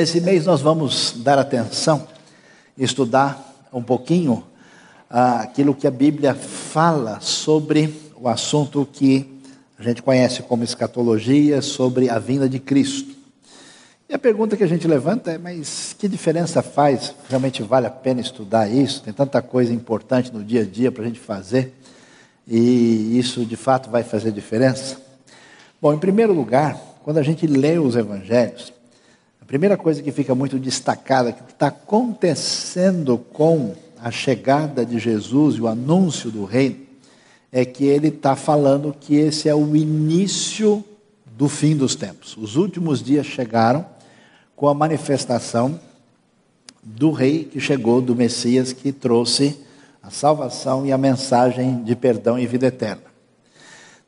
Nesse mês nós vamos dar atenção, estudar um pouquinho ah, aquilo que a Bíblia fala sobre o assunto que a gente conhece como escatologia, sobre a vinda de Cristo. E a pergunta que a gente levanta é: mas que diferença faz? Realmente vale a pena estudar isso? Tem tanta coisa importante no dia a dia para a gente fazer, e isso de fato vai fazer diferença? Bom, em primeiro lugar, quando a gente lê os evangelhos, primeira coisa que fica muito destacada, que está acontecendo com a chegada de Jesus e o anúncio do reino, é que ele está falando que esse é o início do fim dos tempos. Os últimos dias chegaram com a manifestação do rei que chegou, do Messias que trouxe a salvação e a mensagem de perdão e vida eterna.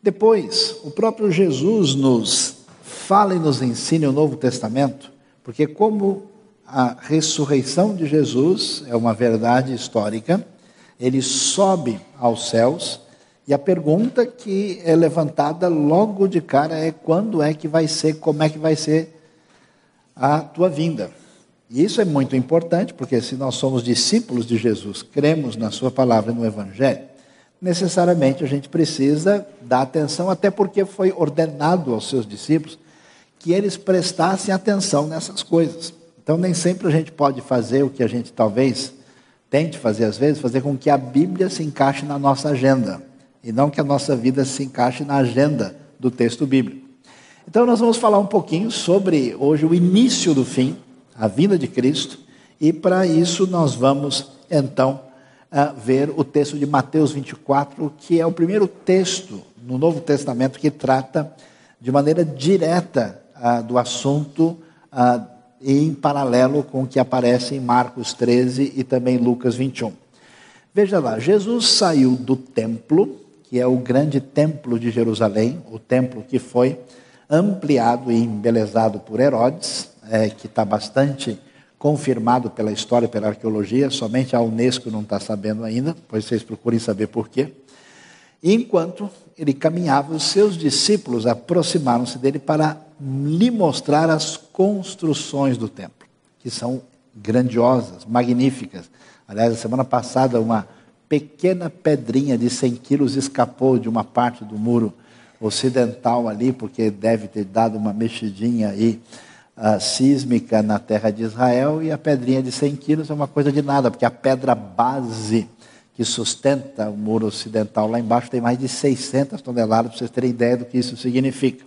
Depois, o próprio Jesus nos fala e nos ensina o Novo Testamento porque, como a ressurreição de Jesus é uma verdade histórica, ele sobe aos céus e a pergunta que é levantada logo de cara é: quando é que vai ser, como é que vai ser a tua vinda? E isso é muito importante, porque se nós somos discípulos de Jesus, cremos na Sua palavra e no Evangelho, necessariamente a gente precisa dar atenção, até porque foi ordenado aos seus discípulos que eles prestassem atenção nessas coisas. Então, nem sempre a gente pode fazer o que a gente talvez tente fazer às vezes, fazer com que a Bíblia se encaixe na nossa agenda, e não que a nossa vida se encaixe na agenda do texto bíblico. Então, nós vamos falar um pouquinho sobre hoje o início do fim, a vinda de Cristo, e para isso nós vamos então ver o texto de Mateus 24, que é o primeiro texto no Novo Testamento que trata de maneira direta ah, do assunto ah, em paralelo com o que aparece em Marcos 13 e também Lucas 21. Veja lá, Jesus saiu do templo, que é o grande templo de Jerusalém, o templo que foi ampliado e embelezado por Herodes, é, que está bastante confirmado pela história e pela arqueologia, somente a Unesco não está sabendo ainda, pois vocês procurem saber por quê. enquanto ele caminhava, os seus discípulos aproximaram-se dele para lhe mostrar as construções do templo, que são grandiosas, magníficas. Aliás, a semana passada, uma pequena pedrinha de 100 quilos escapou de uma parte do muro ocidental ali, porque deve ter dado uma mexidinha aí uh, sísmica na terra de Israel, e a pedrinha de 100 quilos é uma coisa de nada, porque a pedra base que sustenta o muro ocidental lá embaixo tem mais de 600 toneladas, para vocês terem ideia do que isso significa.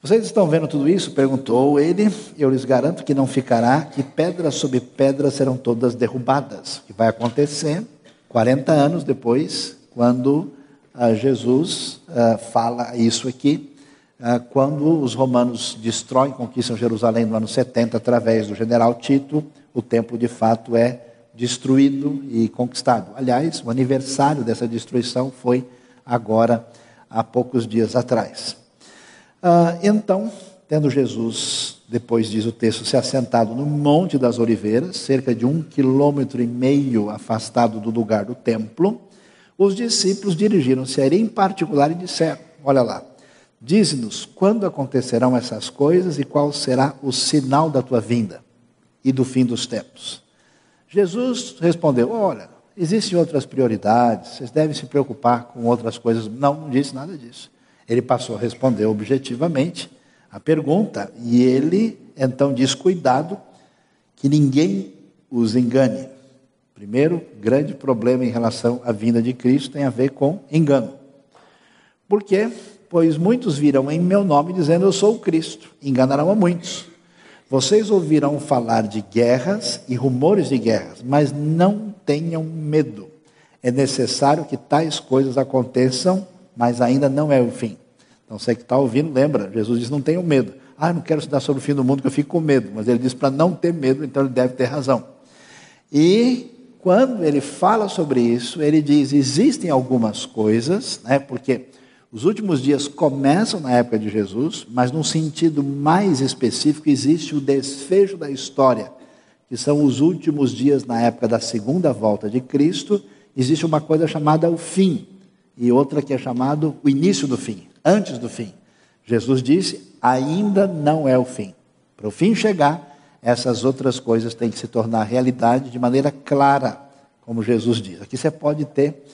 Vocês estão vendo tudo isso? Perguntou ele. Eu lhes garanto que não ficará, que pedra sobre pedra serão todas derrubadas. O que vai acontecer 40 anos depois, quando ah, Jesus ah, fala isso aqui, ah, quando os romanos destroem, conquistam Jerusalém no ano 70 através do general Tito, o templo de fato é destruído e conquistado. Aliás, o aniversário dessa destruição foi agora, há poucos dias atrás. Ah, então, tendo Jesus, depois diz o texto, se assentado no Monte das Oliveiras, cerca de um quilômetro e meio afastado do lugar do templo, os discípulos dirigiram-se a ele em particular e disseram: Olha lá, dize-nos quando acontecerão essas coisas e qual será o sinal da tua vinda e do fim dos tempos. Jesus respondeu: Olha, existem outras prioridades, vocês devem se preocupar com outras coisas. Não, não disse nada disso. Ele passou a responder objetivamente a pergunta e ele então diz: cuidado, que ninguém os engane. Primeiro, grande problema em relação à vinda de Cristo tem a ver com engano. Por quê? Pois muitos virão em meu nome dizendo eu sou o Cristo, enganarão a muitos. Vocês ouvirão falar de guerras e rumores de guerras, mas não tenham medo. É necessário que tais coisas aconteçam mas ainda não é o fim. Então você que está ouvindo, lembra, Jesus diz: não tenham medo. Ah, eu não quero estudar sobre o fim do mundo, que eu fico com medo. Mas ele diz para não ter medo, então ele deve ter razão. E quando ele fala sobre isso, ele diz: existem algumas coisas, né, porque os últimos dias começam na época de Jesus, mas num sentido mais específico, existe o desfecho da história, que são os últimos dias na época da segunda volta de Cristo. Existe uma coisa chamada o fim, e outra que é chamado o início do fim, antes do fim. Jesus disse: ainda não é o fim. Para o fim chegar, essas outras coisas têm que se tornar realidade de maneira clara, como Jesus diz. Aqui você pode ter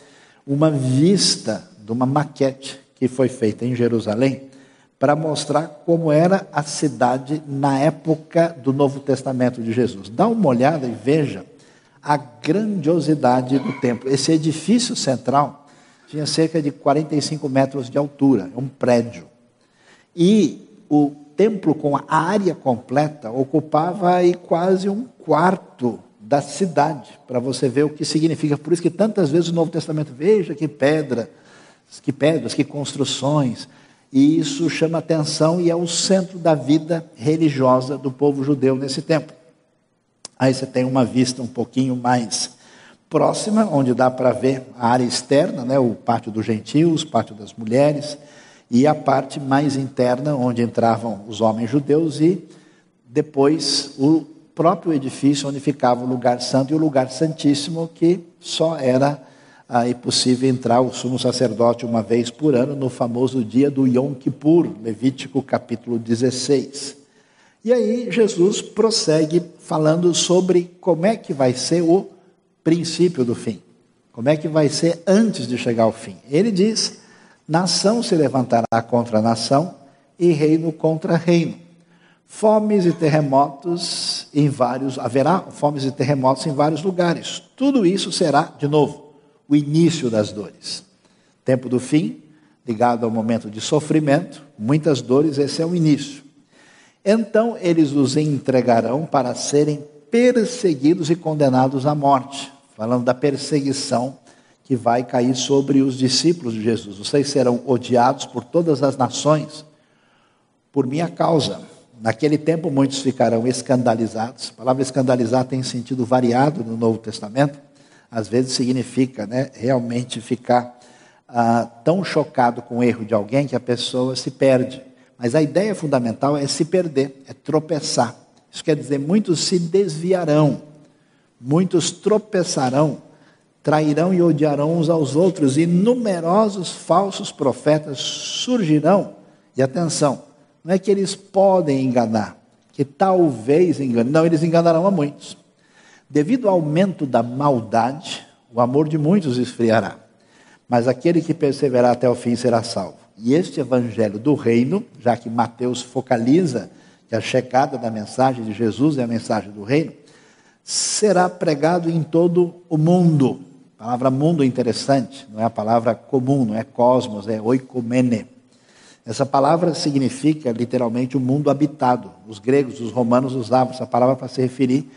uma vista de uma maquete que foi feita em Jerusalém para mostrar como era a cidade na época do Novo Testamento de Jesus. Dá uma olhada e veja a grandiosidade do templo. Esse edifício central tinha cerca de 45 metros de altura, um prédio. E o templo com a área completa ocupava aí quase um quarto da cidade, para você ver o que significa. Por isso que tantas vezes o Novo Testamento, veja que pedra, que pedras, que construções. E isso chama atenção e é o centro da vida religiosa do povo judeu nesse tempo. Aí você tem uma vista um pouquinho mais próxima, onde dá para ver a área externa, né, o pátio dos gentios, o pátio das mulheres, e a parte mais interna, onde entravam os homens judeus, e depois o próprio edifício onde ficava o lugar santo e o lugar santíssimo, que só era aí possível entrar o sumo sacerdote uma vez por ano, no famoso dia do Yom Kippur, Levítico capítulo 16. E aí Jesus prossegue falando sobre como é que vai ser o princípio do fim. Como é que vai ser antes de chegar ao fim? Ele diz: nação se levantará contra nação e reino contra reino. Fomes e terremotos em vários, haverá fomes e terremotos em vários lugares. Tudo isso será, de novo, o início das dores. Tempo do fim, ligado ao momento de sofrimento, muitas dores, esse é o início. Então eles os entregarão para serem perseguidos e condenados à morte. Falando da perseguição que vai cair sobre os discípulos de Jesus. Vocês serão odiados por todas as nações por minha causa. Naquele tempo, muitos ficarão escandalizados. A palavra escandalizar tem sentido variado no Novo Testamento. Às vezes significa né, realmente ficar ah, tão chocado com o erro de alguém que a pessoa se perde. Mas a ideia fundamental é se perder, é tropeçar. Isso quer dizer, muitos se desviarão, muitos tropeçarão, trairão e odiarão uns aos outros, e numerosos falsos profetas surgirão. E atenção, não é que eles podem enganar, que talvez enganem. Não, eles enganarão a muitos. Devido ao aumento da maldade, o amor de muitos esfriará. Mas aquele que perseverar até o fim será salvo. E este evangelho do reino, já que Mateus focaliza que a checada da mensagem de Jesus é a mensagem do reino, será pregado em todo o mundo. A palavra mundo é interessante, não é a palavra comum, não é cosmos, é oikomene. Essa palavra significa literalmente o mundo habitado. Os gregos, os romanos usavam essa palavra para se referir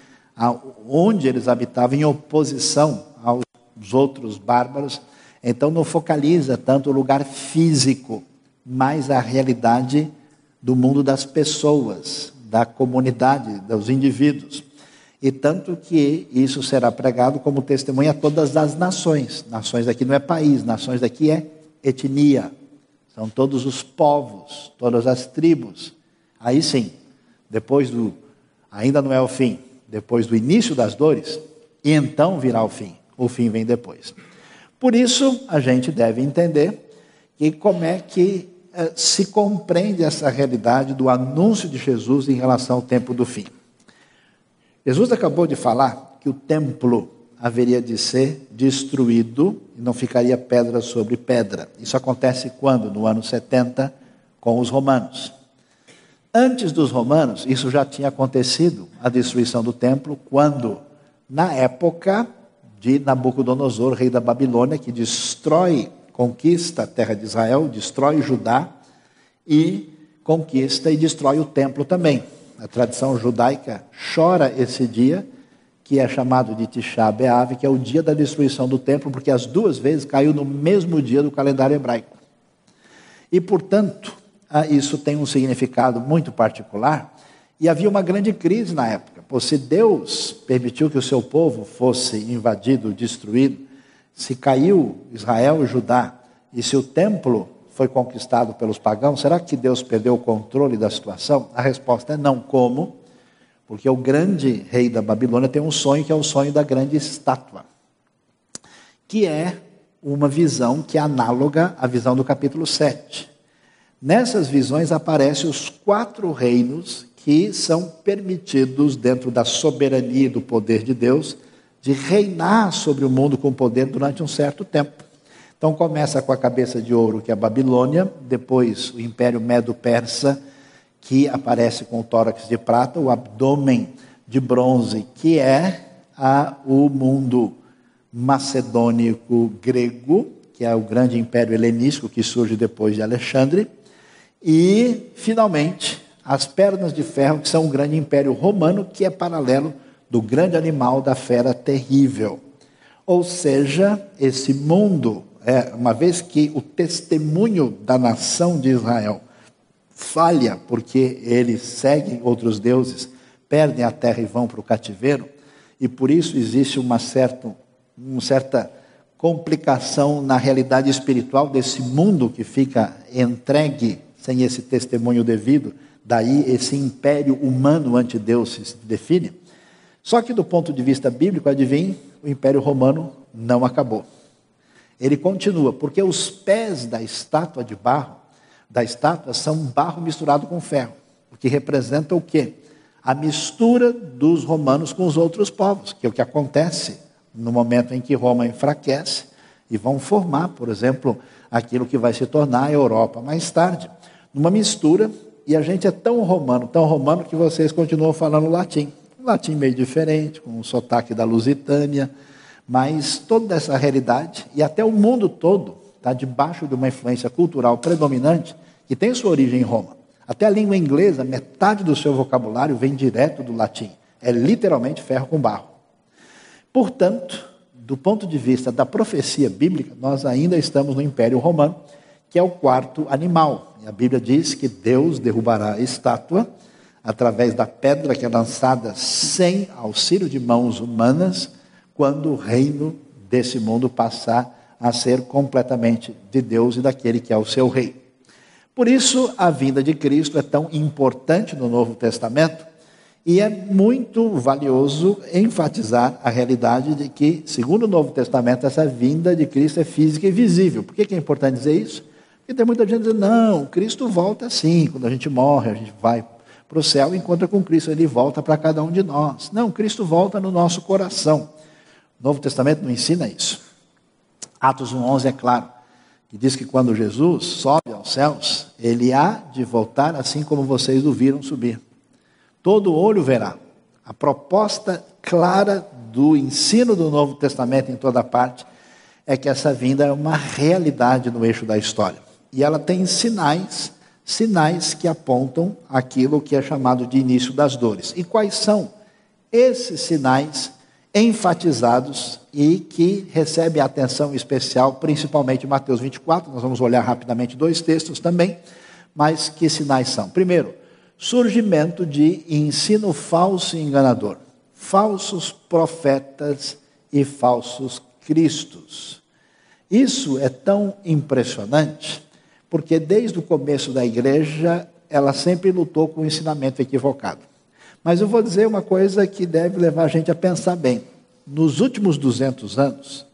onde eles habitavam em oposição aos outros bárbaros. Então não focaliza tanto o lugar físico, mas a realidade do mundo das pessoas, da comunidade, dos indivíduos. E tanto que isso será pregado como testemunha a todas as nações. Nações daqui não é país, nações daqui é etnia. São todos os povos, todas as tribos. Aí sim, depois do. Ainda não é o fim, depois do início das dores, e então virá o fim. O fim vem depois. Por isso, a gente deve entender que como é que eh, se compreende essa realidade do anúncio de Jesus em relação ao tempo do fim. Jesus acabou de falar que o templo haveria de ser destruído e não ficaria pedra sobre pedra. Isso acontece quando? No ano 70, com os romanos. Antes dos romanos, isso já tinha acontecido, a destruição do templo, quando, na época de Nabucodonosor, rei da Babilônia, que destrói, conquista a terra de Israel, destrói Judá e conquista e destrói o templo também. A tradição judaica chora esse dia que é chamado de Tisha B'Av, que é o dia da destruição do templo, porque as duas vezes caiu no mesmo dia do calendário hebraico. E, portanto, isso tem um significado muito particular, e havia uma grande crise na época. Pois se Deus permitiu que o seu povo fosse invadido, destruído, se caiu Israel e Judá, e se o templo foi conquistado pelos pagãos, será que Deus perdeu o controle da situação? A resposta é não. Como? Porque o grande rei da Babilônia tem um sonho que é o sonho da grande estátua, que é uma visão que é análoga à visão do capítulo 7. Nessas visões aparecem os quatro reinos que são permitidos, dentro da soberania e do poder de Deus, de reinar sobre o mundo com poder durante um certo tempo. Então começa com a cabeça de ouro, que é a Babilônia, depois o Império Medo-Persa, que aparece com o tórax de prata, o abdômen de bronze, que é a, o mundo macedônico grego, que é o grande império helenístico que surge depois de Alexandre, e, finalmente, as pernas de ferro, que são o grande império romano, que é paralelo do grande animal da fera terrível. Ou seja, esse mundo, é, uma vez que o testemunho da nação de Israel falha porque eles seguem outros deuses, perdem a terra e vão para o cativeiro, e por isso existe uma certa, uma certa complicação na realidade espiritual desse mundo que fica entregue sem esse testemunho devido, daí esse império humano ante Deus se define. Só que do ponto de vista bíblico, adivinhe, o império romano não acabou. Ele continua, porque os pés da estátua de barro da estátua são barro misturado com ferro, o que representa o quê? A mistura dos romanos com os outros povos, que é o que acontece no momento em que Roma enfraquece e vão formar, por exemplo, aquilo que vai se tornar a Europa mais tarde. Numa mistura, e a gente é tão romano, tão romano, que vocês continuam falando latim. Um latim meio diferente, com o sotaque da Lusitânia, mas toda essa realidade, e até o mundo todo, está debaixo de uma influência cultural predominante que tem sua origem em Roma. Até a língua inglesa, metade do seu vocabulário vem direto do latim. É literalmente ferro com barro. Portanto, do ponto de vista da profecia bíblica, nós ainda estamos no Império Romano, que é o quarto animal. E a Bíblia diz que Deus derrubará a estátua através da pedra que é lançada sem auxílio de mãos humanas, quando o reino desse mundo passar a ser completamente de Deus e daquele que é o seu rei. Por isso, a vinda de Cristo é tão importante no Novo Testamento e é muito valioso enfatizar a realidade de que, segundo o Novo Testamento, essa vinda de Cristo é física e visível. Por que é importante dizer isso? Porque tem muita gente dizendo, não, Cristo volta assim, quando a gente morre, a gente vai para o céu e encontra com Cristo, ele volta para cada um de nós. Não, Cristo volta no nosso coração. O Novo Testamento não ensina isso. Atos 1,11 é claro que diz que quando Jesus sobe aos céus, ele há de voltar assim como vocês o viram subir. Todo olho verá. A proposta clara do ensino do Novo Testamento em toda parte é que essa vinda é uma realidade no eixo da história. E ela tem sinais, sinais que apontam aquilo que é chamado de início das dores. E quais são esses sinais enfatizados e que recebe atenção especial, principalmente Mateus 24. Nós vamos olhar rapidamente dois textos também, mas que sinais são? Primeiro, surgimento de ensino falso e enganador, falsos profetas e falsos cristos. Isso é tão impressionante, porque desde o começo da igreja ela sempre lutou com o ensinamento equivocado. Mas eu vou dizer uma coisa que deve levar a gente a pensar bem. Nos últimos 200 anos,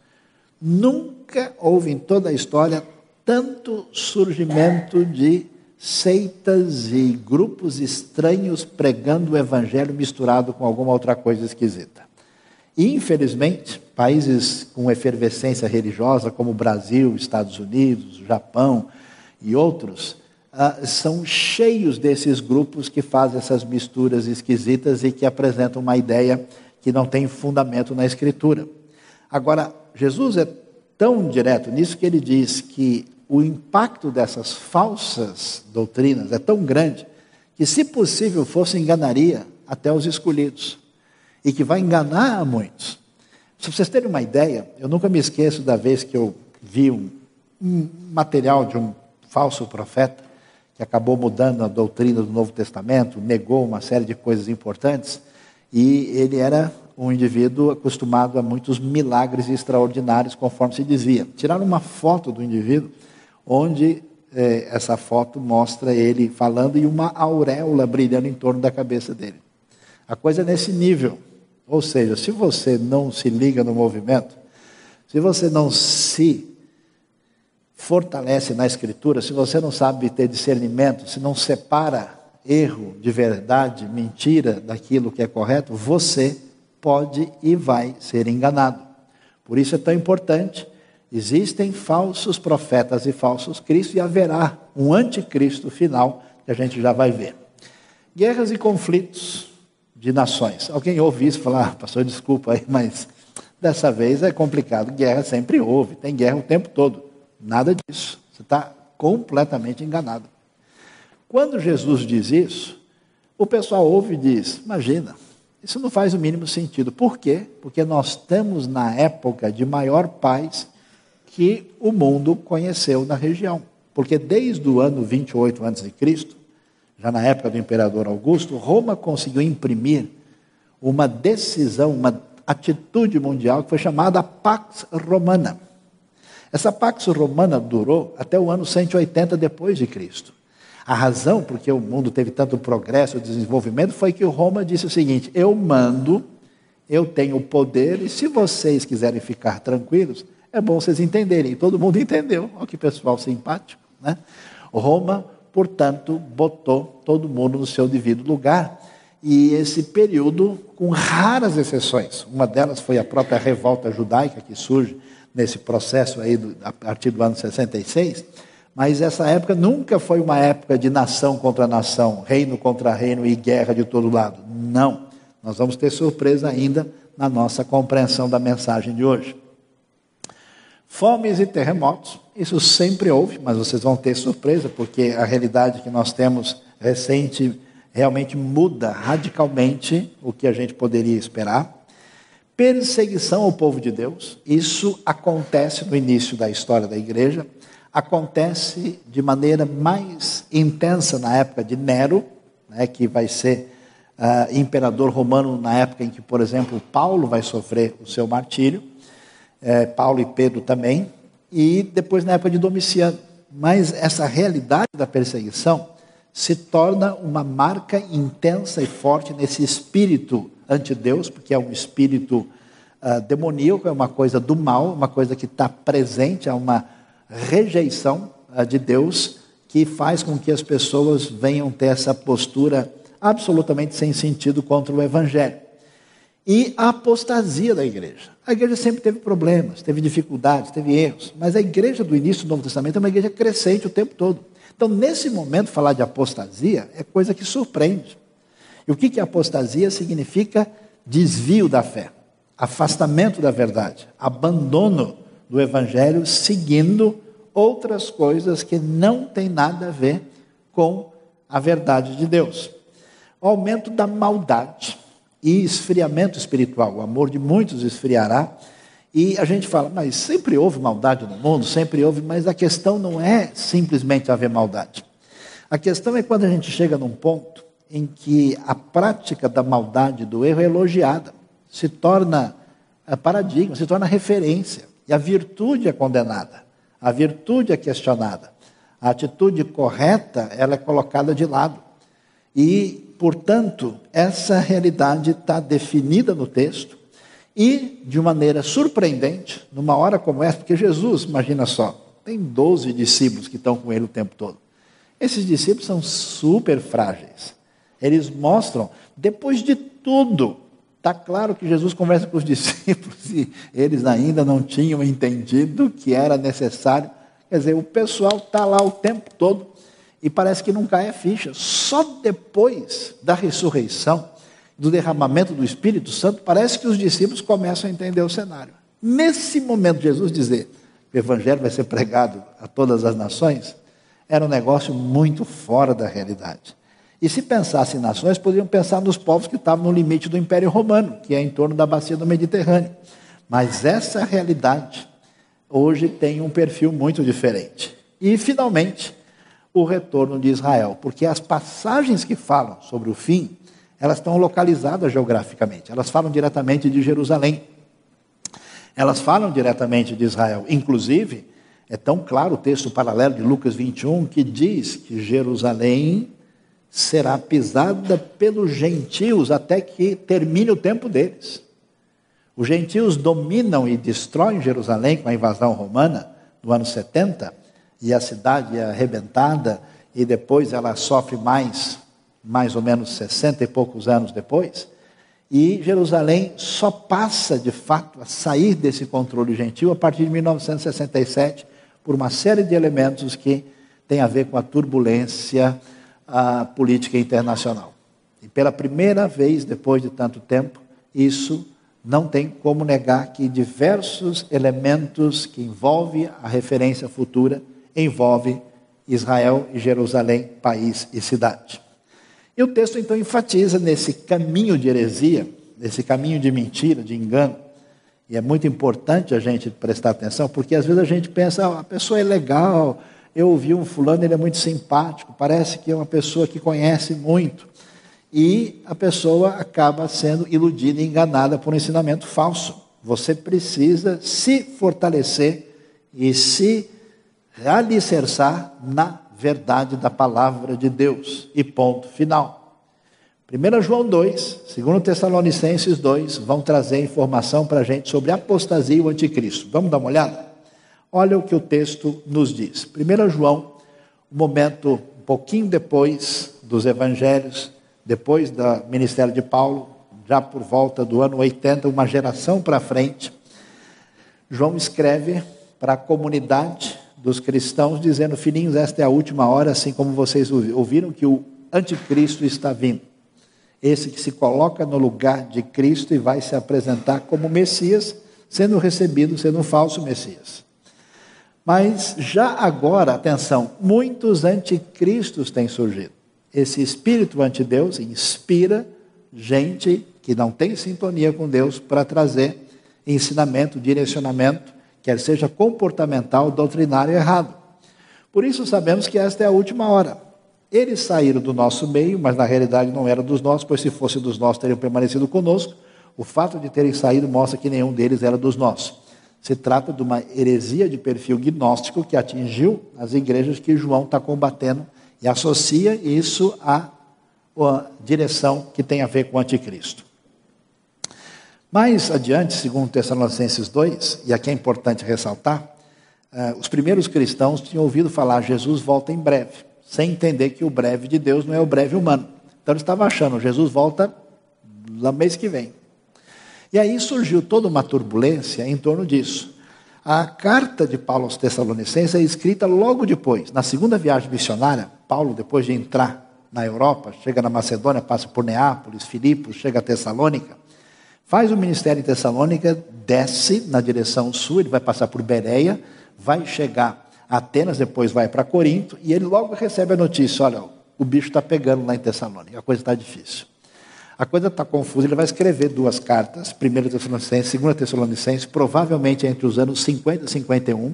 nunca houve em toda a história tanto surgimento de seitas e grupos estranhos pregando o evangelho misturado com alguma outra coisa esquisita. Infelizmente, países com efervescência religiosa, como o Brasil, Estados Unidos, Japão e outros, ah, são cheios desses grupos que fazem essas misturas esquisitas e que apresentam uma ideia que não tem fundamento na Escritura. Agora, Jesus é tão direto nisso que ele diz que o impacto dessas falsas doutrinas é tão grande que, se possível fosse, enganaria até os escolhidos e que vai enganar a muitos. Se vocês terem uma ideia, eu nunca me esqueço da vez que eu vi um, um material de um falso profeta que acabou mudando a doutrina do Novo Testamento, negou uma série de coisas importantes, e ele era um indivíduo acostumado a muitos milagres extraordinários, conforme se dizia. Tiraram uma foto do indivíduo, onde é, essa foto mostra ele falando e uma auréola brilhando em torno da cabeça dele. A coisa é nesse nível. Ou seja, se você não se liga no movimento, se você não se fortalece na Escritura, se você não sabe ter discernimento, se não separa erro de verdade, mentira daquilo que é correto, você pode e vai ser enganado. Por isso é tão importante. Existem falsos profetas e falsos cristos e haverá um anticristo final que a gente já vai ver. Guerras e conflitos de nações. Alguém ouve isso e fala, ah, pastor, desculpa aí, mas dessa vez é complicado. Guerra sempre houve, tem guerra o tempo todo. Nada disso. Você está completamente enganado. Quando Jesus diz isso, o pessoal ouve e diz: Imagina, isso não faz o mínimo sentido. Por quê? Porque nós estamos na época de maior paz que o mundo conheceu na região. Porque desde o ano 28 a.C., já na época do imperador Augusto, Roma conseguiu imprimir uma decisão, uma atitude mundial que foi chamada Pax Romana. Essa Pax Romana durou até o ano 180 depois de Cristo. A razão por que o mundo teve tanto progresso e desenvolvimento foi que Roma disse o seguinte: eu mando, eu tenho o poder, e se vocês quiserem ficar tranquilos, é bom vocês entenderem. E todo mundo entendeu. Olha que pessoal simpático. Né? Roma, portanto, botou todo mundo no seu devido lugar. E esse período, com raras exceções, uma delas foi a própria revolta judaica que surge nesse processo aí do, a partir do ano 66 mas essa época nunca foi uma época de nação contra nação, reino contra reino e guerra de todo lado. Não. Nós vamos ter surpresa ainda na nossa compreensão da mensagem de hoje. Fomes e terremotos, isso sempre houve, mas vocês vão ter surpresa, porque a realidade que nós temos recente realmente muda radicalmente o que a gente poderia esperar. Perseguição ao povo de Deus, isso acontece no início da história da igreja acontece de maneira mais intensa na época de Nero, né, que vai ser uh, imperador romano na época em que, por exemplo, Paulo vai sofrer o seu martírio, é, Paulo e Pedro também, e depois na época de Domiciano. Mas essa realidade da perseguição se torna uma marca intensa e forte nesse espírito anti-Deus, porque é um espírito uh, demoníaco, é uma coisa do mal, uma coisa que está presente, é uma rejeição uh, de Deus que faz com que as pessoas venham ter essa postura absolutamente sem sentido contra o Evangelho. E a apostasia da igreja. A igreja sempre teve problemas, teve dificuldades, teve erros, mas a igreja do início do Novo Testamento é uma igreja crescente o tempo todo. Então, nesse momento, falar de apostasia é coisa que surpreende. E o que, que apostasia significa? Desvio da fé, afastamento da verdade, abandono do Evangelho seguindo outras coisas que não têm nada a ver com a verdade de Deus. O aumento da maldade e esfriamento espiritual. O amor de muitos esfriará. E a gente fala, mas sempre houve maldade no mundo, sempre houve, mas a questão não é simplesmente haver maldade. A questão é quando a gente chega num ponto em que a prática da maldade, do erro é elogiada, se torna eh, paradigma, se torna referência. E a virtude é condenada, a virtude é questionada. A atitude correta, ela é colocada de lado. E, portanto, essa realidade está definida no texto e, de maneira surpreendente, numa hora como essa, porque Jesus, imagina só, tem 12 discípulos que estão com ele o tempo todo. Esses discípulos são super frágeis. Eles mostram, depois de tudo, Está claro que Jesus conversa com os discípulos e eles ainda não tinham entendido que era necessário. Quer dizer, o pessoal está lá o tempo todo e parece que não cai a ficha. Só depois da ressurreição, do derramamento do Espírito Santo, parece que os discípulos começam a entender o cenário. Nesse momento, Jesus dizer que o Evangelho vai ser pregado a todas as nações, era um negócio muito fora da realidade. E se pensassem em nações, poderiam pensar nos povos que estavam no limite do Império Romano, que é em torno da bacia do Mediterrâneo. Mas essa realidade hoje tem um perfil muito diferente. E, finalmente, o retorno de Israel, porque as passagens que falam sobre o fim, elas estão localizadas geograficamente, elas falam diretamente de Jerusalém. Elas falam diretamente de Israel. Inclusive, é tão claro o texto paralelo de Lucas 21 que diz que Jerusalém será pisada pelos gentios até que termine o tempo deles. Os gentios dominam e destroem Jerusalém com a invasão romana no ano 70, e a cidade é arrebentada, e depois ela sofre mais mais ou menos 60 e poucos anos depois, e Jerusalém só passa de fato a sair desse controle gentil a partir de 1967, por uma série de elementos que têm a ver com a turbulência a política internacional. E pela primeira vez, depois de tanto tempo, isso não tem como negar que diversos elementos que envolvem a referência futura envolve Israel e Jerusalém, país e cidade. E o texto então enfatiza nesse caminho de heresia, nesse caminho de mentira, de engano. E é muito importante a gente prestar atenção, porque às vezes a gente pensa, ah, a pessoa é legal, eu ouvi um fulano, ele é muito simpático, parece que é uma pessoa que conhece muito e a pessoa acaba sendo iludida e enganada por um ensinamento falso. Você precisa se fortalecer e se alicerçar na verdade da palavra de Deus. E ponto final. 1 João 2, 2 Tessalonicenses 2 vão trazer informação para a gente sobre apostasia e o anticristo. Vamos dar uma olhada? Olha o que o texto nos diz. 1 João, um momento um pouquinho depois dos evangelhos, depois do ministério de Paulo, já por volta do ano 80, uma geração para frente, João escreve para a comunidade dos cristãos, dizendo: Filhinhos, esta é a última hora, assim como vocês ouviram que o anticristo está vindo. Esse que se coloca no lugar de Cristo e vai se apresentar como Messias, sendo recebido, sendo um falso Messias. Mas já agora, atenção, muitos anticristos têm surgido. Esse espírito anti-Deus inspira gente que não tem sintonia com Deus para trazer ensinamento, direcionamento, quer seja comportamental, doutrinário errado. Por isso sabemos que esta é a última hora. Eles saíram do nosso meio, mas na realidade não eram dos nossos, pois se fosse dos nossos teriam permanecido conosco. O fato de terem saído mostra que nenhum deles era dos nossos. Se trata de uma heresia de perfil gnóstico que atingiu as igrejas que João está combatendo e associa isso à, direção que tem a ver com o anticristo. Mais adiante, segundo Tessalonicenses 2, e aqui é importante ressaltar, eh, os primeiros cristãos tinham ouvido falar Jesus volta em breve, sem entender que o breve de Deus não é o breve humano. Então eles estavam achando, Jesus volta no mês que vem. E aí surgiu toda uma turbulência em torno disso. A carta de Paulo aos Tessalonicenses é escrita logo depois, na segunda viagem missionária, Paulo, depois de entrar na Europa, chega na Macedônia, passa por Neápolis, Filipos, chega a Tessalônica, faz o ministério em Tessalônica, desce na direção sul, ele vai passar por Bereia, vai chegar a Atenas, depois vai para Corinto, e ele logo recebe a notícia: olha, o bicho está pegando lá em Tessalônica, a coisa está difícil. A coisa está confusa, ele vai escrever duas cartas, 1 Tessalonicenses, 2 Tessalonicenses, provavelmente entre os anos 50 e 51,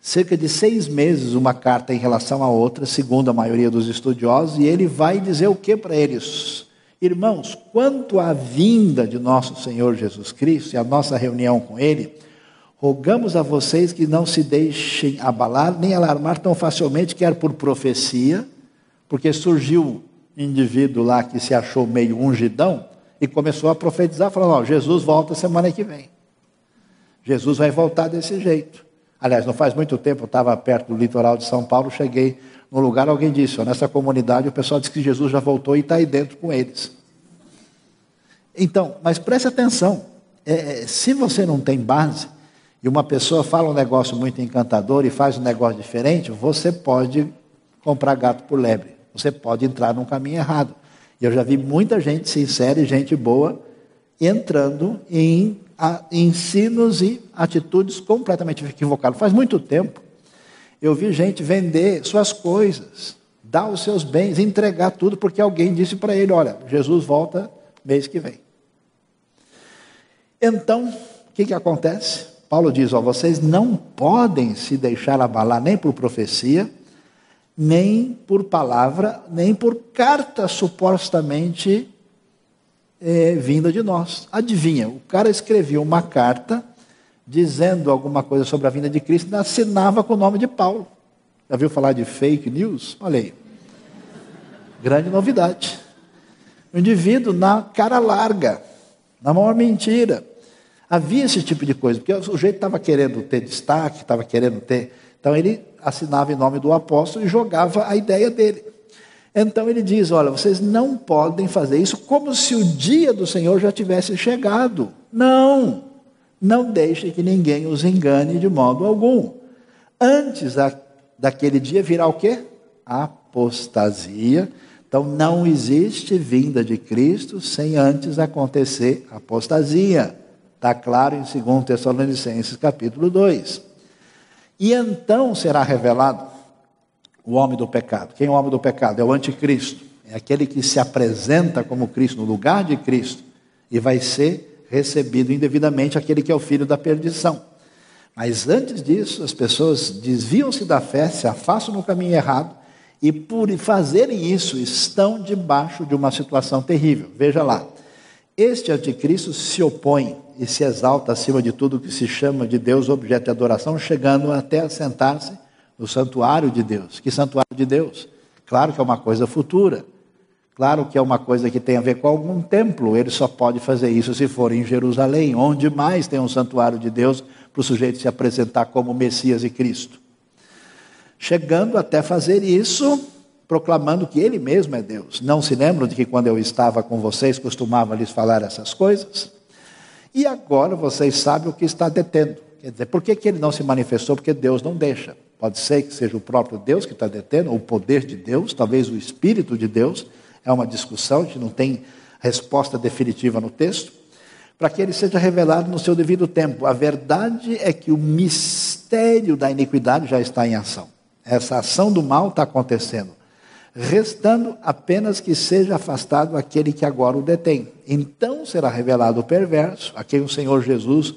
cerca de seis meses uma carta em relação à outra, segundo a maioria dos estudiosos, e ele vai dizer o que para eles? Irmãos, quanto à vinda de nosso Senhor Jesus Cristo e a nossa reunião com Ele, rogamos a vocês que não se deixem abalar nem alarmar tão facilmente, quer por profecia, porque surgiu indivíduo lá que se achou meio ungidão e começou a profetizar, falando: Ó, Jesus volta semana que vem. Jesus vai voltar desse jeito. Aliás, não faz muito tempo, eu estava perto do litoral de São Paulo, cheguei no lugar, alguém disse, ó, nessa comunidade o pessoal diz que Jesus já voltou e está aí dentro com eles. Então, mas preste atenção, é, é, se você não tem base, e uma pessoa fala um negócio muito encantador e faz um negócio diferente, você pode comprar gato por lebre, você pode entrar num caminho errado. Eu já vi muita gente sincera e gente boa entrando em ensinos e atitudes completamente equivocadas. Faz muito tempo eu vi gente vender suas coisas, dar os seus bens, entregar tudo, porque alguém disse para ele: Olha, Jesus volta mês que vem. Então, o que, que acontece? Paulo diz: ó, vocês não podem se deixar abalar nem por profecia, nem por palavra, nem por carta supostamente é, vinda de nós. Adivinha, o cara escreveu uma carta dizendo alguma coisa sobre a vinda de Cristo e assinava com o nome de Paulo. Já viu falar de fake news? Olha aí. Grande novidade. O indivíduo na cara larga, na maior mentira. Havia esse tipo de coisa, porque o sujeito estava querendo ter destaque, estava querendo ter. Então ele assinava em nome do apóstolo e jogava a ideia dele. Então ele diz: Olha, vocês não podem fazer isso como se o dia do Senhor já tivesse chegado. Não, não deixe que ninguém os engane de modo algum. Antes da, daquele dia virá o quê? Apostasia. Então não existe vinda de Cristo sem antes acontecer apostasia. Está claro em 2 Tessalonicenses capítulo 2. E então será revelado o homem do pecado. Quem é o homem do pecado? É o anticristo. É aquele que se apresenta como Cristo no lugar de Cristo e vai ser recebido indevidamente aquele que é o filho da perdição. Mas antes disso, as pessoas desviam-se da fé, se afastam no caminho errado e por fazerem isso estão debaixo de uma situação terrível. Veja lá. Este anticristo se opõe e se exalta acima de tudo que se chama de Deus objeto de adoração, chegando até a sentar-se no santuário de Deus. Que santuário de Deus? Claro que é uma coisa futura. Claro que é uma coisa que tem a ver com algum templo. Ele só pode fazer isso se for em Jerusalém, onde mais tem um santuário de Deus para o sujeito se apresentar como Messias e Cristo. Chegando até fazer isso, proclamando que ele mesmo é Deus. Não se lembram de que quando eu estava com vocês costumava lhes falar essas coisas? E agora vocês sabem o que está detendo. Quer dizer, por que, que ele não se manifestou? Porque Deus não deixa. Pode ser que seja o próprio Deus que está detendo, ou o poder de Deus, talvez o Espírito de Deus. É uma discussão, a gente não tem resposta definitiva no texto. Para que ele seja revelado no seu devido tempo. A verdade é que o mistério da iniquidade já está em ação. Essa ação do mal está acontecendo. Restando apenas que seja afastado aquele que agora o detém. Então será revelado o perverso, a quem o Senhor Jesus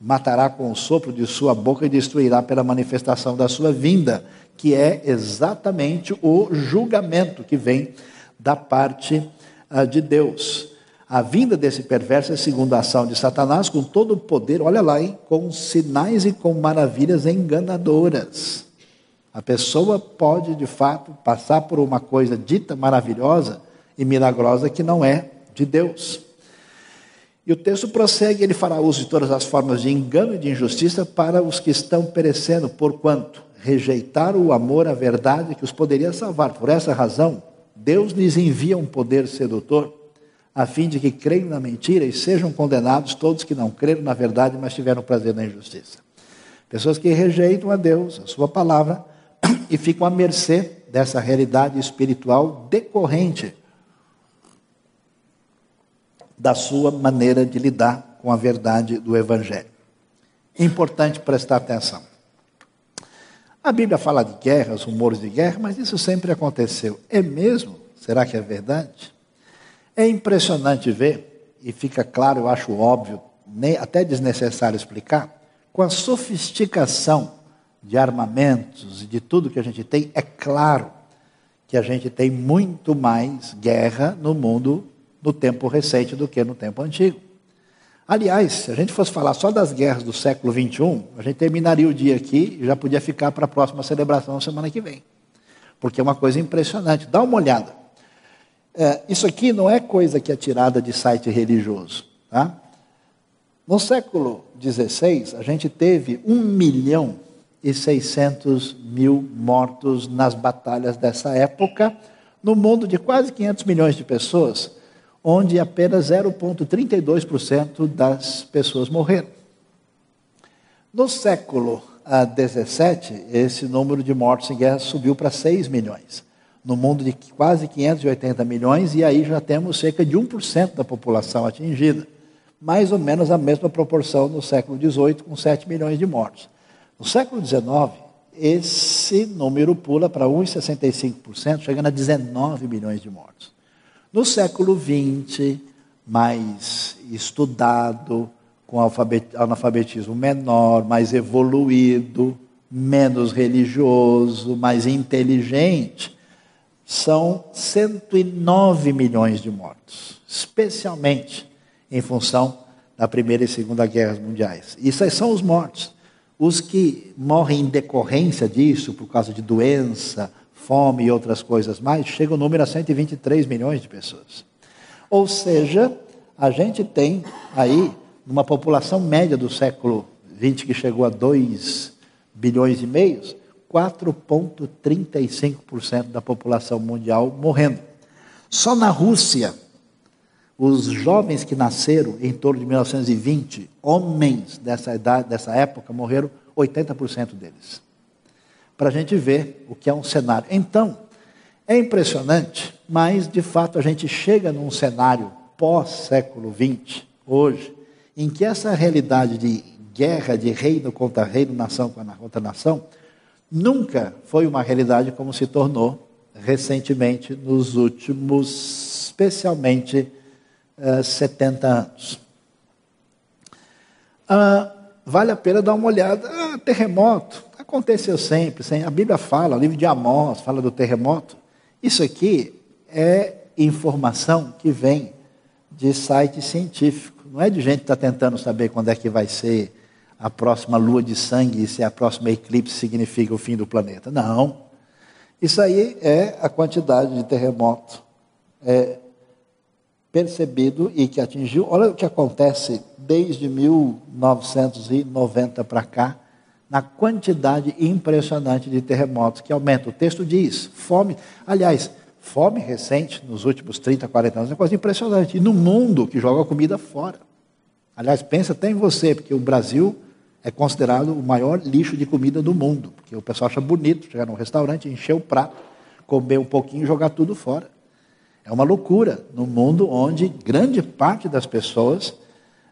matará com o sopro de sua boca e destruirá pela manifestação da sua vinda, que é exatamente o julgamento que vem da parte uh, de Deus. A vinda desse perverso é segundo a ação de Satanás, com todo o poder, olha lá, hein, com sinais e com maravilhas enganadoras. A pessoa pode, de fato, passar por uma coisa dita maravilhosa e milagrosa que não é de Deus. E o texto prossegue, ele fará uso de todas as formas de engano e de injustiça para os que estão perecendo, porquanto rejeitaram o amor à verdade que os poderia salvar. Por essa razão, Deus lhes envia um poder sedutor, a fim de que creiam na mentira e sejam condenados todos que não creram na verdade, mas tiveram prazer na injustiça. Pessoas que rejeitam a Deus, a sua palavra, e ficam à mercê dessa realidade espiritual decorrente da sua maneira de lidar com a verdade do Evangelho. Importante prestar atenção. A Bíblia fala de guerras, rumores de guerra, mas isso sempre aconteceu. É mesmo? Será que é verdade? É impressionante ver, e fica claro, eu acho óbvio, nem, até desnecessário explicar, com a sofisticação de armamentos e de tudo que a gente tem, é claro que a gente tem muito mais guerra no mundo no tempo recente do que no tempo antigo. Aliás, se a gente fosse falar só das guerras do século XXI, a gente terminaria o dia aqui e já podia ficar para a próxima celebração semana que vem. Porque é uma coisa impressionante. Dá uma olhada. É, isso aqui não é coisa que é tirada de site religioso. Tá? No século XVI, a gente teve 1 milhão e 600 mil mortos nas batalhas dessa época, no mundo de quase 500 milhões de pessoas onde apenas 0,32% das pessoas morreram. No século XVII, esse número de mortos em guerra subiu para 6 milhões. No mundo de quase 580 milhões, e aí já temos cerca de 1% da população atingida. Mais ou menos a mesma proporção no século XVIII, com 7 milhões de mortos. No século XIX, esse número pula para 1,65%, chegando a 19 milhões de mortos. No século XX, mais estudado, com analfabetismo menor, mais evoluído, menos religioso, mais inteligente, são 109 milhões de mortos, especialmente em função da Primeira e Segunda Guerras Mundiais. Isso são os mortos. Os que morrem em decorrência disso, por causa de doença, fome e outras coisas mais, chega o número a 123 milhões de pessoas. Ou seja, a gente tem aí, numa população média do século XX, que chegou a 2 bilhões e meio, 4,35% da população mundial morrendo. Só na Rússia, os jovens que nasceram em torno de 1920, homens dessa idade, dessa época, morreram 80% deles. Para a gente ver o que é um cenário. Então, é impressionante, mas de fato a gente chega num cenário pós-século XX, hoje, em que essa realidade de guerra de reino contra reino, nação contra nação, nunca foi uma realidade como se tornou recentemente, nos últimos, especialmente, uh, eh, 70 anos. Uh, vale a pena dar uma olhada. Ah, terremoto, aconteceu sempre. A Bíblia fala, o livro de Amós fala do terremoto. Isso aqui é informação que vem de site científico. Não é de gente que está tentando saber quando é que vai ser a próxima lua de sangue, se a próxima eclipse significa o fim do planeta. Não. Isso aí é a quantidade de terremoto é, percebido e que atingiu. Olha o que acontece desde 1990 para cá, na quantidade impressionante de terremotos que aumenta. O texto diz: fome. Aliás, fome recente, nos últimos 30, 40 anos, é uma coisa impressionante. E no mundo que joga comida fora. Aliás, pensa até em você, porque o Brasil é considerado o maior lixo de comida do mundo, porque o pessoal acha bonito chegar num restaurante, encher o prato, comer um pouquinho e jogar tudo fora. É uma loucura no mundo onde grande parte das pessoas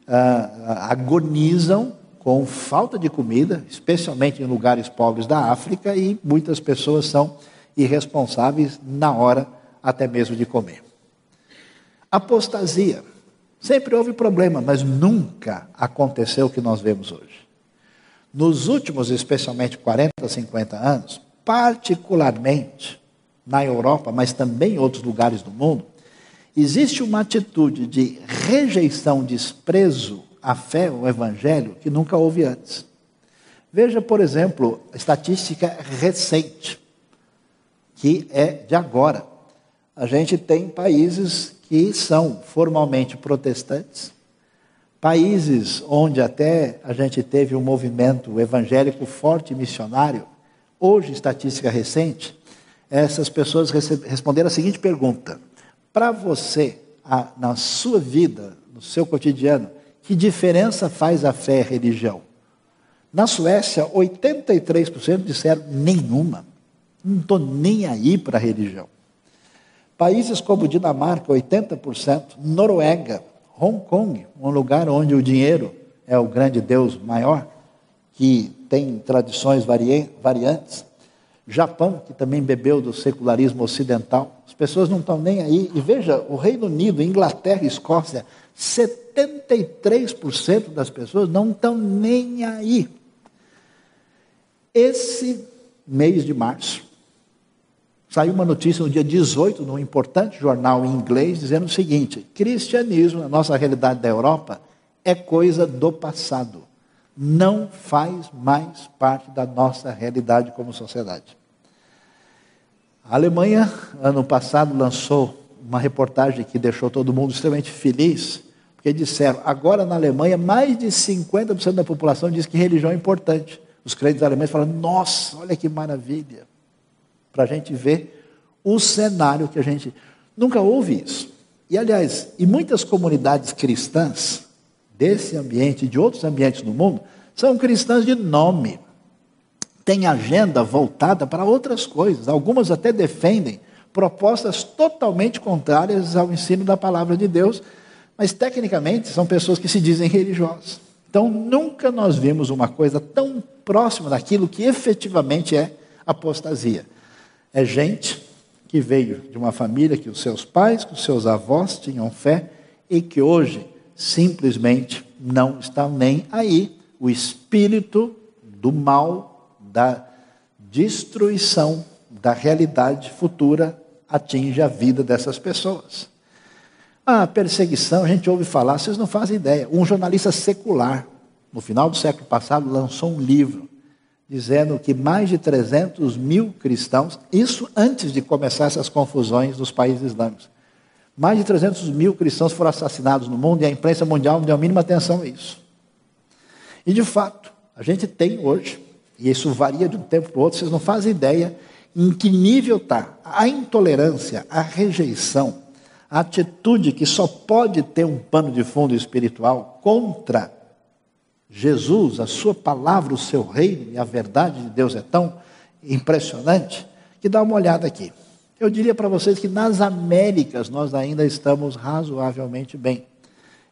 ah, agonizam com falta de comida, especialmente em lugares pobres da África, e muitas pessoas são irresponsáveis na hora até mesmo de comer. Apostasia. Sempre houve problema, mas nunca aconteceu o que nós vemos hoje nos últimos, especialmente 40, 50 anos, particularmente na Europa, mas também em outros lugares do mundo, existe uma atitude de rejeição, desprezo à fé, ao evangelho, que nunca houve antes. Veja, por exemplo, a estatística recente, que é de agora. A gente tem países que são formalmente protestantes, Países onde até a gente teve um movimento evangélico forte missionário, hoje, estatística recente, essas pessoas responderam a seguinte pergunta: para você, na sua vida, no seu cotidiano, que diferença faz a fé e a religião? Na Suécia, 83% disseram nenhuma. Não estou nem aí para a religião. Países como Dinamarca, 80%, Noruega, Hong Kong, um lugar onde o dinheiro é o grande Deus maior, que tem tradições variantes. Japão, que também bebeu do secularismo ocidental. As pessoas não estão nem aí. E veja, o Reino Unido, Inglaterra e Escócia, 73% das pessoas não estão nem aí. Esse mês de março, Saiu uma notícia no dia 18, num importante jornal em inglês, dizendo o seguinte: cristianismo, na nossa realidade da Europa, é coisa do passado. Não faz mais parte da nossa realidade como sociedade. A Alemanha, ano passado, lançou uma reportagem que deixou todo mundo extremamente feliz, porque disseram: agora na Alemanha, mais de 50% da população diz que religião é importante. Os crentes alemães falam: nossa, olha que maravilha para a gente ver o cenário que a gente nunca ouve isso. E aliás, em muitas comunidades cristãs desse ambiente e de outros ambientes no mundo são cristãs de nome. Tem agenda voltada para outras coisas. Algumas até defendem propostas totalmente contrárias ao ensino da palavra de Deus, mas tecnicamente são pessoas que se dizem religiosas. Então, nunca nós vimos uma coisa tão próxima daquilo que efetivamente é apostasia. É gente que veio de uma família que os seus pais, que os seus avós tinham fé e que hoje simplesmente não estão nem aí. O espírito do mal, da destruição da realidade futura atinge a vida dessas pessoas. A perseguição, a gente ouve falar, vocês não fazem ideia. Um jornalista secular, no final do século passado, lançou um livro dizendo que mais de 300 mil cristãos, isso antes de começar essas confusões dos países islâmicos, mais de 300 mil cristãos foram assassinados no mundo e a imprensa mundial não deu a mínima atenção a isso. E de fato, a gente tem hoje E isso varia de um tempo para o outro, vocês não fazem ideia em que nível está. A intolerância, a rejeição, a atitude que só pode ter um pano de fundo espiritual contra Jesus, a sua palavra, o seu reino e a verdade de Deus é tão impressionante que dá uma olhada aqui. Eu diria para vocês que nas Américas nós ainda estamos razoavelmente bem.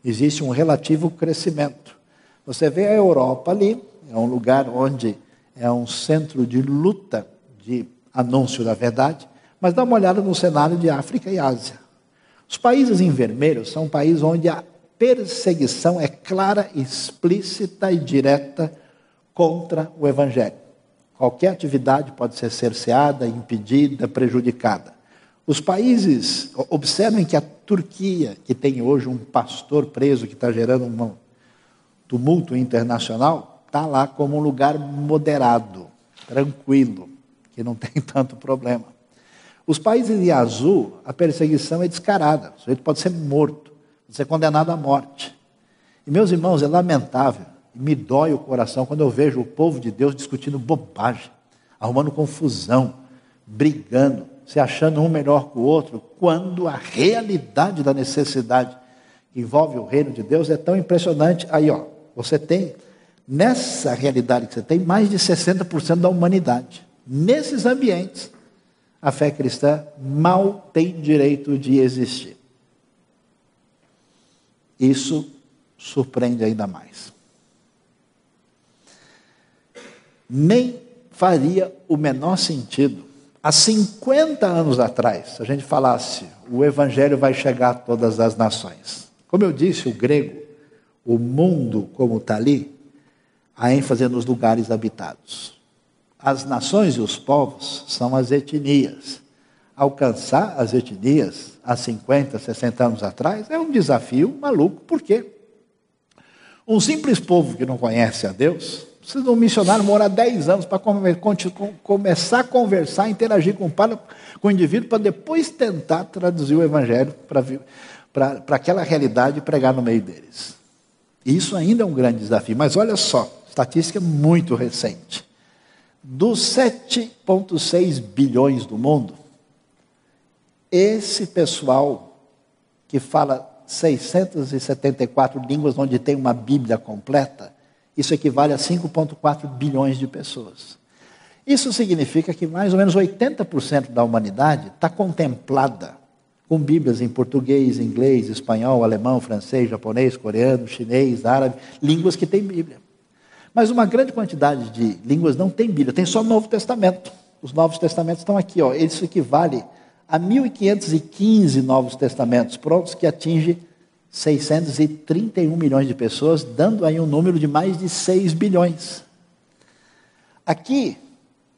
Existe um relativo crescimento. Você vê a Europa ali, é um lugar onde é um centro de luta, de anúncio da verdade, mas dá uma olhada no cenário de África e Ásia. Os países em vermelho são países onde a perseguição é clara, explícita e direta contra o Evangelho. Qualquer atividade pode ser cerceada, impedida, prejudicada. Os países, observem que a Turquia, que tem hoje um pastor preso que está gerando um tumulto internacional, está lá como um lugar moderado, tranquilo, que não tem tanto problema. Os países de azul, a perseguição é descarada. O sujeito pode ser morto, pode ser condenado à morte. E, meus irmãos, é lamentável, me dói o coração quando eu vejo o povo de Deus discutindo bobagem, arrumando confusão, brigando, se achando um melhor que o outro, quando a realidade da necessidade que envolve o reino de Deus é tão impressionante. Aí, ó, você tem, nessa realidade que você tem, mais de 60% da humanidade. Nesses ambientes, a fé cristã mal tem direito de existir. Isso surpreende ainda mais. Nem faria o menor sentido, há 50 anos atrás, se a gente falasse, o evangelho vai chegar a todas as nações. Como eu disse, o grego, o mundo como está ali, a ênfase é nos lugares habitados. As nações e os povos são as etnias. Alcançar as etnias há 50, 60 anos atrás é um desafio maluco, por quê? Um simples povo que não conhece a Deus, precisa de um missionário morar 10 anos para começar a conversar, interagir com o, padre, com o indivíduo, para depois tentar traduzir o evangelho para aquela realidade e pregar no meio deles. Isso ainda é um grande desafio, mas olha só, estatística muito recente. Dos 7,6 bilhões do mundo, esse pessoal que fala 674 línguas onde tem uma Bíblia completa, isso equivale a 5,4 bilhões de pessoas. Isso significa que mais ou menos 80% da humanidade está contemplada com Bíblias em português, inglês, espanhol, alemão, francês, japonês, coreano, chinês, árabe, línguas que têm Bíblia. Mas uma grande quantidade de línguas não tem Bíblia, tem só Novo Testamento. Os Novos Testamentos estão aqui, ó. Isso equivale a 1515 Novos Testamentos prontos que atinge 631 milhões de pessoas, dando aí um número de mais de 6 bilhões. Aqui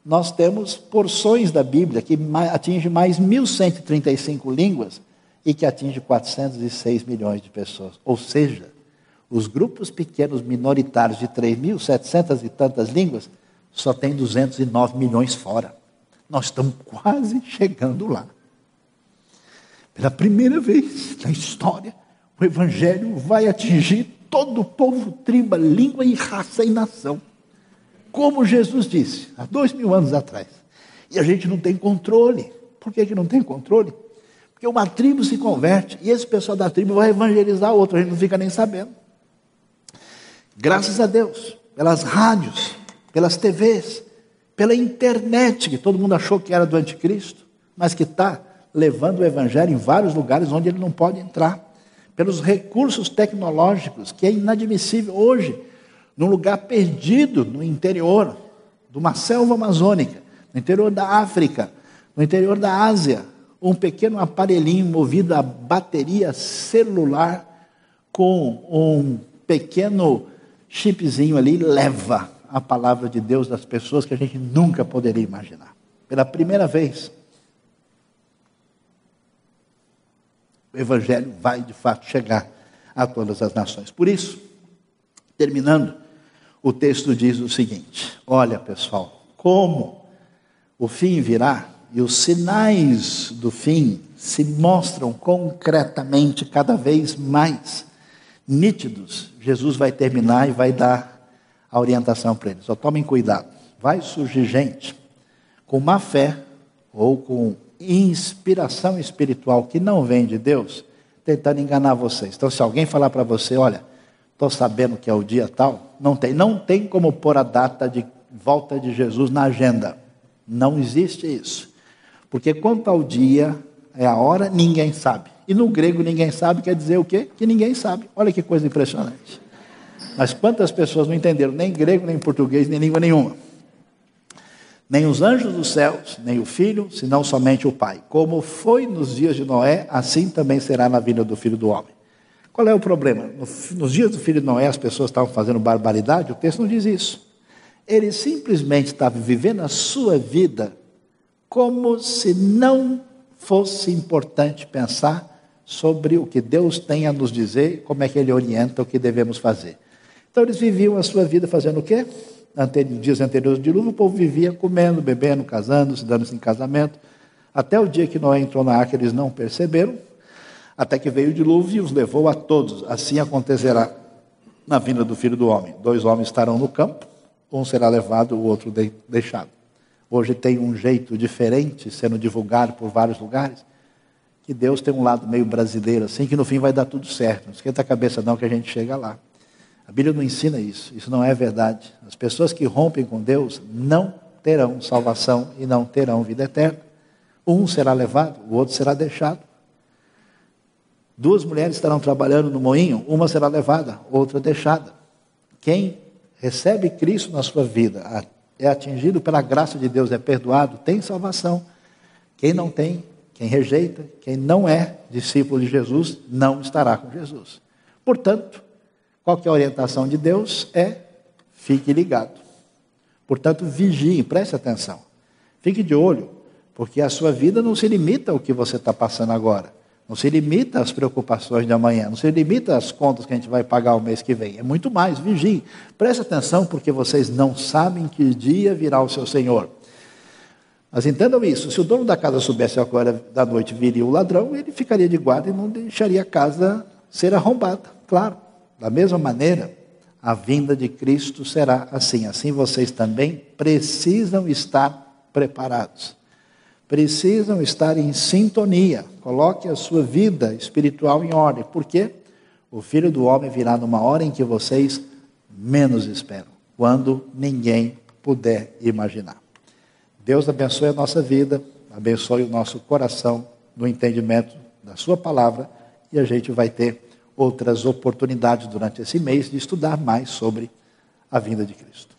nós temos porções da Bíblia que atinge mais 1135 línguas e que atinge 406 milhões de pessoas. Ou seja, os grupos pequenos minoritários de 3.700 e tantas línguas só tem 209 milhões fora. Nós estamos quase chegando lá. Pela primeira vez na história, o Evangelho vai atingir todo o povo, tribo, língua e raça e nação. Como Jesus disse, há dois mil anos atrás. E a gente não tem controle. Por que, que não tem controle? Porque uma tribo se converte e esse pessoal da tribo vai evangelizar outro, a gente não fica nem sabendo. Graças a Deus, pelas rádios, pelas TVs, pela internet, que todo mundo achou que era do anticristo, mas que está levando o evangelho em vários lugares onde ele não pode entrar. Pelos recursos tecnológicos, que é inadmissível hoje, num lugar perdido no interior, de uma selva amazônica, no interior da África, no interior da Ásia, um pequeno aparelhinho movido a bateria celular com um pequeno chipzinho ali leva a palavra de Deus das pessoas que a gente nunca poderia imaginar. Pela primeira vez, o Evangelho vai de fato chegar a todas as nações. Por isso, terminando, o texto diz o seguinte: olha pessoal, como o fim virá e os sinais do fim se mostram concretamente cada vez mais nítidos, Jesus vai terminar e vai dar a orientação para eles. Só tomem cuidado. vai surgir gente com má fé ou com inspiração espiritual que não vem de Deus, tentando enganar vocês. Então, se alguém falar para você, olha, estou sabendo que é o dia tal, não tem, não tem como pôr a data de volta de Jesus na agenda. Não existe isso. Porque quanto ao dia, é a hora, ninguém sabe. E no grego ninguém sabe quer dizer o quê? Que ninguém sabe. Olha que coisa impressionante. Mas quantas pessoas não entenderam nem grego, nem português, nem língua nenhuma? Nem os anjos dos céus, nem o filho, senão somente o Pai. Como foi nos dias de Noé, assim também será na vinda do filho do homem. Qual é o problema? Nos dias do filho de Noé, as pessoas estavam fazendo barbaridade, o texto não diz isso. Ele simplesmente estava vivendo a sua vida como se não fosse importante pensar sobre o que Deus tem a nos dizer, como é que Ele orienta o que devemos fazer. Então eles viviam a sua vida fazendo o quê? Ante, dias anteriores do dilúvio, o povo vivia comendo, bebendo, casando, se dando-se em casamento. Até o dia que Noé entrou na arca, eles não perceberam, até que veio o dilúvio e os levou a todos. Assim acontecerá na vinda do filho do homem. Dois homens estarão no campo, um será levado, o outro deixado. Hoje tem um jeito diferente sendo divulgado por vários lugares, que Deus tem um lado meio brasileiro, assim, que no fim vai dar tudo certo. Não esquenta a cabeça não que a gente chega lá. A Bíblia não ensina isso, isso não é verdade. As pessoas que rompem com Deus não terão salvação e não terão vida eterna. Um será levado, o outro será deixado. Duas mulheres estarão trabalhando no moinho, uma será levada, outra deixada. Quem recebe Cristo na sua vida, é atingido pela graça de Deus, é perdoado, tem salvação. Quem não tem, quem rejeita, quem não é discípulo de Jesus, não estará com Jesus. Portanto, qual que é a orientação de Deus? É fique ligado. Portanto, vigie, preste atenção. Fique de olho, porque a sua vida não se limita ao que você está passando agora. Não se limita às preocupações de amanhã, não se limita às contas que a gente vai pagar o mês que vem. É muito mais, vigie. Preste atenção, porque vocês não sabem que dia virá o seu Senhor. Mas entendam isso: se o dono da casa soubesse a hora da noite viria o ladrão, ele ficaria de guarda e não deixaria a casa ser arrombada. Claro. Da mesma maneira, a vinda de Cristo será assim. Assim vocês também precisam estar preparados. Precisam estar em sintonia. Coloque a sua vida espiritual em ordem. Por quê? O filho do homem virá numa hora em que vocês menos esperam, quando ninguém puder imaginar. Deus abençoe a nossa vida, abençoe o nosso coração no entendimento da Sua palavra e a gente vai ter outras oportunidades durante esse mês de estudar mais sobre a vinda de Cristo.